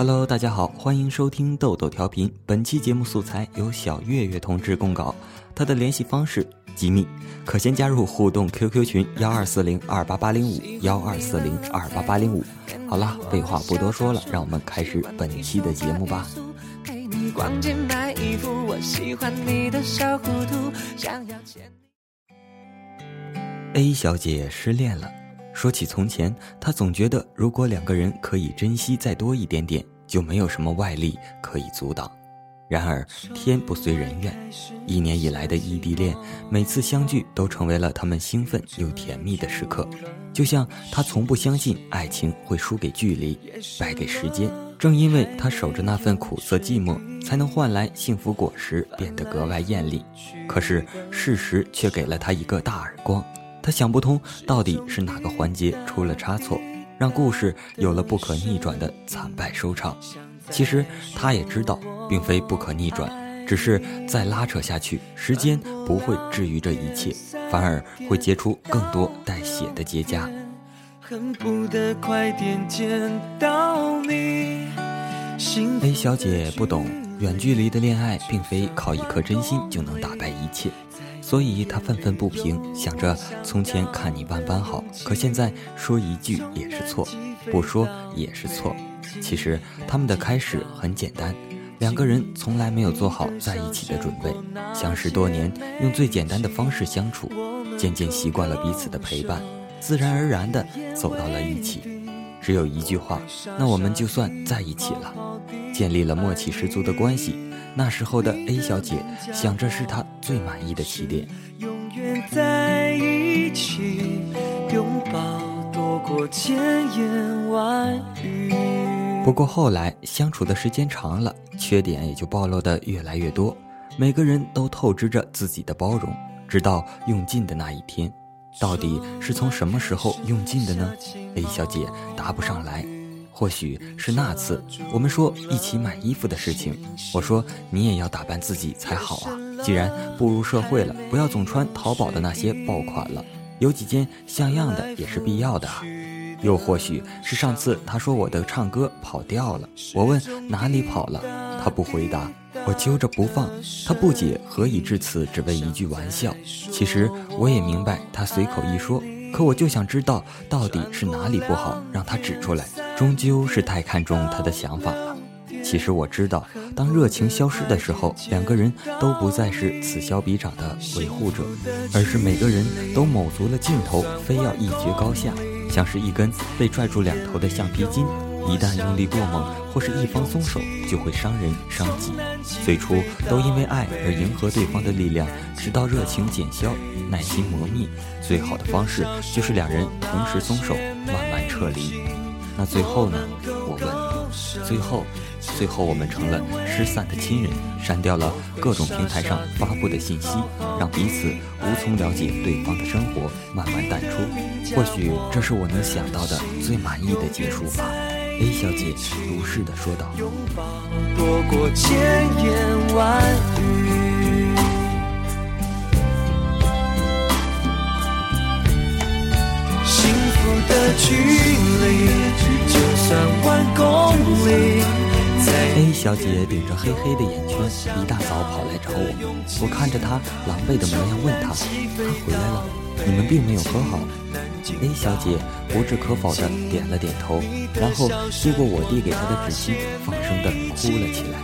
Hello，大家好，欢迎收听豆豆调频。本期节目素材由小月月同志供稿，他的联系方式机密，可先加入互动 QQ 群幺二四零二八八零五幺二四零二八八零五。好了，废话不多说了，让我们开始本期的节目吧。A 小姐失恋了。说起从前，他总觉得如果两个人可以珍惜再多一点点，就没有什么外力可以阻挡。然而天不遂人愿，一年以来的异地恋，每次相聚都成为了他们兴奋又甜蜜的时刻。就像他从不相信爱情会输给距离，败给时间。正因为他守着那份苦涩寂寞，才能换来幸福果实变得格外艳丽。可是事实却给了他一个大耳光。他想不通，到底是哪个环节出了差错，让故事有了不可逆转的惨败收场。其实他也知道，并非不可逆转，只是再拉扯下去，时间不会治愈这一切，反而会结出更多带血的结痂。恨不得快点见到你 A 小姐不懂，远距离的恋爱并非靠一颗真心就能打败一切。所以他愤愤不平，想着从前看你万般好，可现在说一句也是错，不说也是错。其实他们的开始很简单，两个人从来没有做好在一起的准备，相识多年，用最简单的方式相处，渐渐习惯了彼此的陪伴，自然而然的走到了一起。只有一句话，那我们就算在一起了，建立了默契十足的关系。那时候的 A 小姐想着是她最满意的起点。不过后来相处的时间长了，缺点也就暴露的越来越多。每个人都透支着自己的包容，直到用尽的那一天，到底是从什么时候用尽的呢？A 小姐答不上来。或许是那次我们说一起买衣服的事情，我说你也要打扮自己才好啊。既然步入社会了，不要总穿淘宝的那些爆款了，有几件像样的也是必要的啊。又或许是上次他说我的唱歌跑调了，我问哪里跑了，他不回答，我揪着不放，他不解何以至此，只为一句玩笑。其实我也明白他随口一说，可我就想知道到底是哪里不好，让他指出来。终究是太看重他的想法了。其实我知道，当热情消失的时候，两个人都不再是此消彼长的维护者，而是每个人都卯足了劲头，非要一决高下，像是一根被拽住两头的橡皮筋，一旦用力过猛，或是一方松手，就会伤人伤己。最初都因为爱而迎合对方的力量，直到热情减消，耐心磨灭，最好的方式就是两人同时松手，慢慢撤离。那最后呢？我问。最后，最后我们成了失散的亲人，删掉了各种平台上发布的信息，让彼此无从了解对方的生活，慢慢淡出。或许这是我能想到的最满意的结束吧。A 小姐如是的说道。多过千言万语。幸福的距。小姐顶着黑黑的眼圈，一大早跑来找我。我看着她狼狈的模样，问她：“她回来了？你们并没有和好？”A 小姐不置可否的点了点头，然后接过我递给她的纸巾，放声的哭了起来。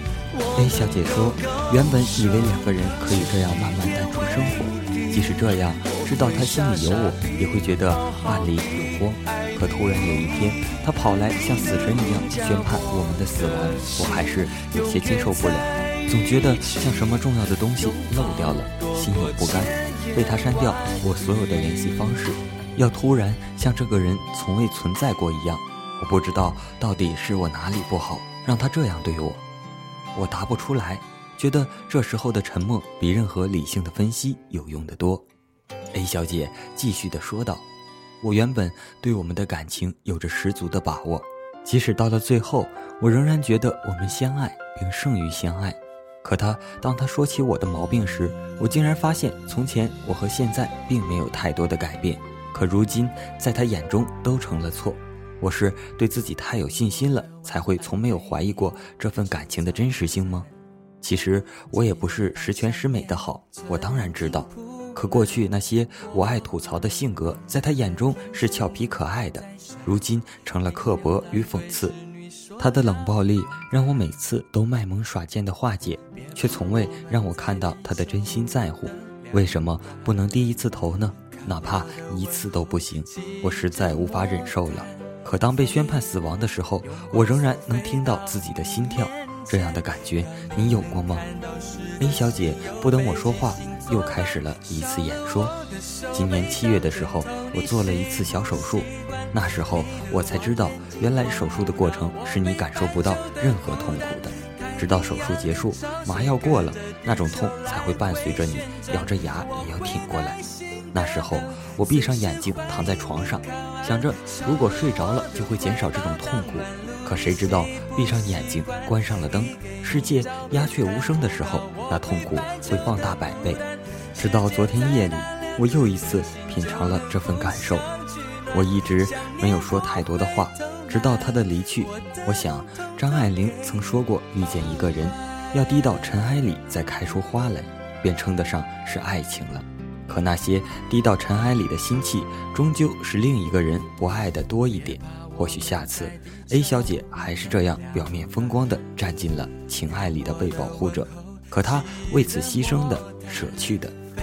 A 小姐说：“原本以为两个人可以这样慢慢淡出生活，即使这样，知道他心里有我，也会觉得暗里有光。”可突然有一天，他跑来像死神一样宣判我们的死亡，我还是有些接受不了，总觉得像什么重要的东西漏掉了，心有不甘。被他删掉我所有的联系方式，要突然像这个人从未存在过一样，我不知道到底是我哪里不好，让他这样对我。我答不出来，觉得这时候的沉默比任何理性的分析有用的多。A 小姐继续的说道。我原本对我们的感情有着十足的把握，即使到了最后，我仍然觉得我们相爱并胜于相爱。可他当他说起我的毛病时，我竟然发现从前我和现在并没有太多的改变，可如今在他眼中都成了错。我是对自己太有信心了，才会从没有怀疑过这份感情的真实性吗？其实我也不是十全十美的好，我当然知道。可过去那些我爱吐槽的性格，在他眼中是俏皮可爱的，如今成了刻薄与讽刺。他的冷暴力让我每次都卖萌耍贱的化解，却从未让我看到他的真心在乎。为什么不能低一次头呢？哪怕一次都不行，我实在无法忍受了。可当被宣判死亡的时候，我仍然能听到自己的心跳。这样的感觉你有过吗林小姐不等我说话，又开始了一次演说。今年七月的时候，我做了一次小手术，那时候我才知道，原来手术的过程是你感受不到任何痛苦的，直到手术结束，麻药过了，那种痛才会伴随着你咬着牙也要挺过来。那时候，我闭上眼睛躺在床上，想着如果睡着了就会减少这种痛苦。可谁知道，闭上眼睛，关上了灯，世界鸦雀无声的时候，那痛苦会放大百倍。直到昨天夜里，我又一次品尝了这份感受。我一直没有说太多的话，直到他的离去。我想，张爱玲曾说过，遇见一个人，要低到尘埃里再开出花来，便称得上是爱情了。可那些滴到尘埃里的心气，终究是另一个人不爱的多一点。或许下次，A 小姐还是这样表面风光的站进了情爱里的被保护者，可她为此牺牲的、舍去的、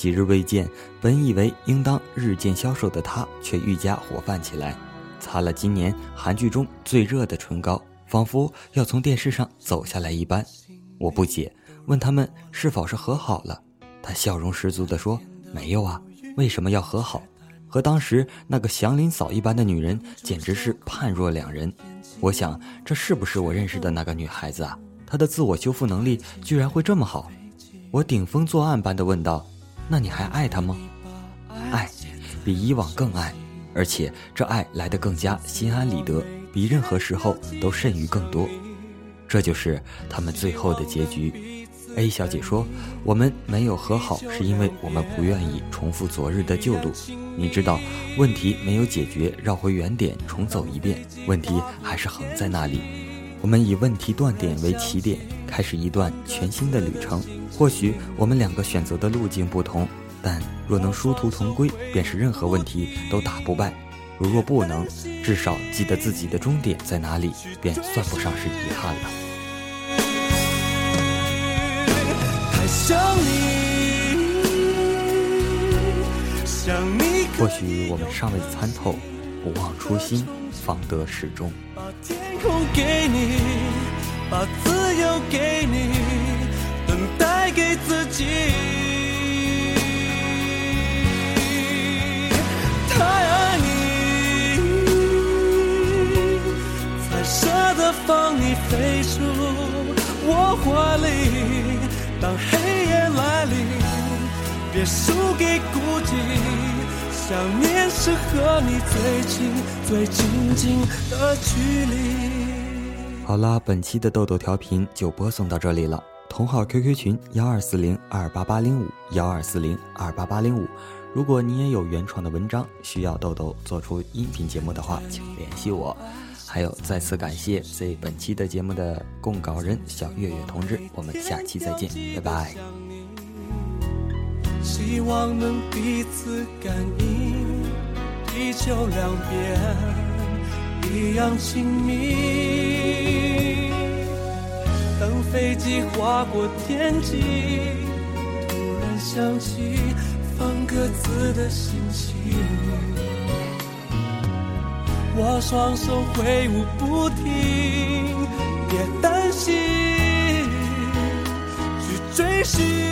几日未见，本以为应当日渐消瘦的她，却愈加活泛起来。擦了今年韩剧中最热的唇膏，仿佛要从电视上走下来一般。我不解，问他们是否是和好了。她笑容十足地说：“没有啊，为什么要和好？和当时那个祥林嫂一般的女人，简直是判若两人。”我想，这是不是我认识的那个女孩子啊？她的自我修复能力居然会这么好？我顶风作案般的问道：“那你还爱她吗？”爱，比以往更爱，而且这爱来得更加心安理得，比任何时候都甚于更多。这就是他们最后的结局。A 小姐说：“我们没有和好，是因为我们不愿意重复昨日的旧路。你知道，问题没有解决，绕回原点重走一遍，问题还是横在那里。我们以问题断点为起点，开始一段全新的旅程。或许我们两个选择的路径不同，但若能殊途同归，便是任何问题都打不败。如若不能，至少记得自己的终点在哪里，便算不上是遗憾了。”或许我们尚未参透，不忘初心，方得始终。空给你，把自由给你，等待给自己。太爱你，才舍得放你飞出我怀里。当黑夜来临，别输给孤寂。想念是和你最近最亲近的距离。好啦，本期的豆豆调频就播送到这里了。同号 QQ 群幺二四零二八八零五幺二四零二八八零五。如果你也有原创的文章需要豆豆做出音频节目的话，请联系我。还有，再次感谢这本期的节目的供稿人小月月同志。我们下期再见，拜拜。希望能彼此感应，地球两边一样亲密。当飞机划过天际，突然想起放鸽子的心情。我双手挥舞不停，别担心，去追寻。